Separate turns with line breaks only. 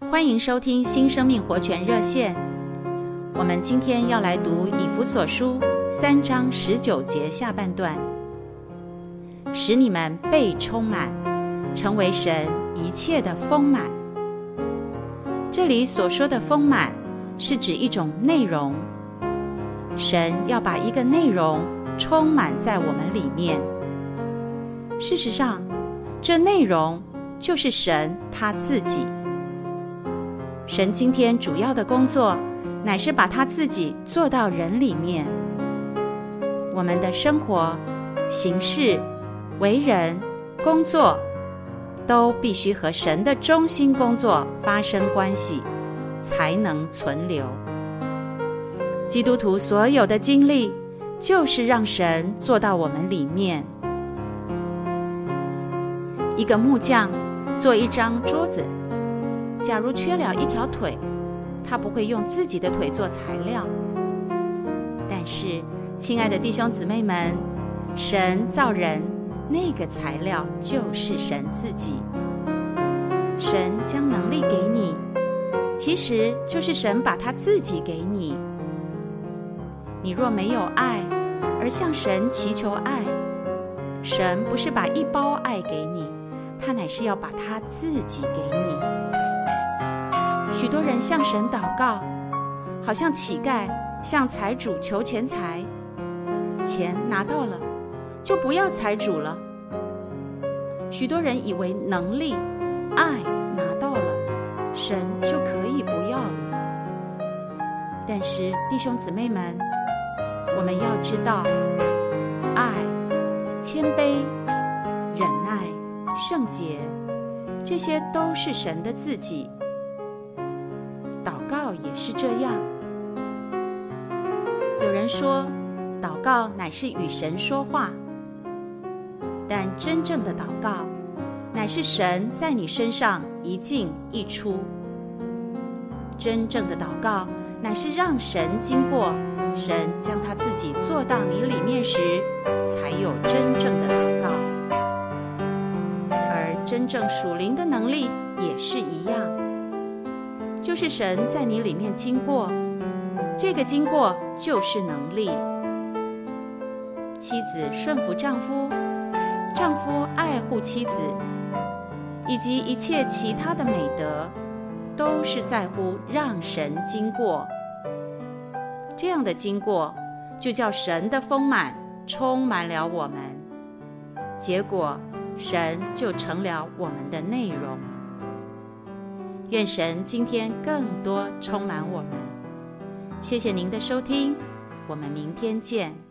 欢迎收听新生命活泉热线。我们今天要来读以弗所书三章十九节下半段，使你们被充满，成为神一切的丰满。这里所说的丰满，是指一种内容。神要把一个内容充满在我们里面。事实上，这内容就是神他自己。神今天主要的工作，乃是把他自己做到人里面。我们的生活、行事、为人、工作，都必须和神的中心工作发生关系，才能存留。基督徒所有的经历，就是让神做到我们里面。一个木匠做一张桌子。假如缺了一条腿，他不会用自己的腿做材料。但是，亲爱的弟兄姊妹们，神造人，那个材料就是神自己。神将能力给你，其实就是神把他自己给你。你若没有爱，而向神祈求爱，神不是把一包爱给你，他乃是要把他自己给你。许多人向神祷告，好像乞丐向财主求钱财，钱拿到了，就不要财主了。许多人以为能力、爱拿到了，神就可以不要了。但是弟兄姊妹们，我们要知道，爱、谦卑、忍耐、圣洁，这些都是神的自己。是这样。有人说，祷告乃是与神说话，但真正的祷告，乃是神在你身上一进一出。真正的祷告，乃是让神经过，神将他自己做到你里面时，才有真正的祷告。而真正属灵的能力也是一样。就是神在你里面经过，这个经过就是能力。妻子顺服丈夫，丈夫爱护妻子，以及一切其他的美德，都是在乎让神经过。这样的经过，就叫神的丰满充满了我们，结果神就成了我们的内容。愿神今天更多充满我们。谢谢您的收听，我们明天见。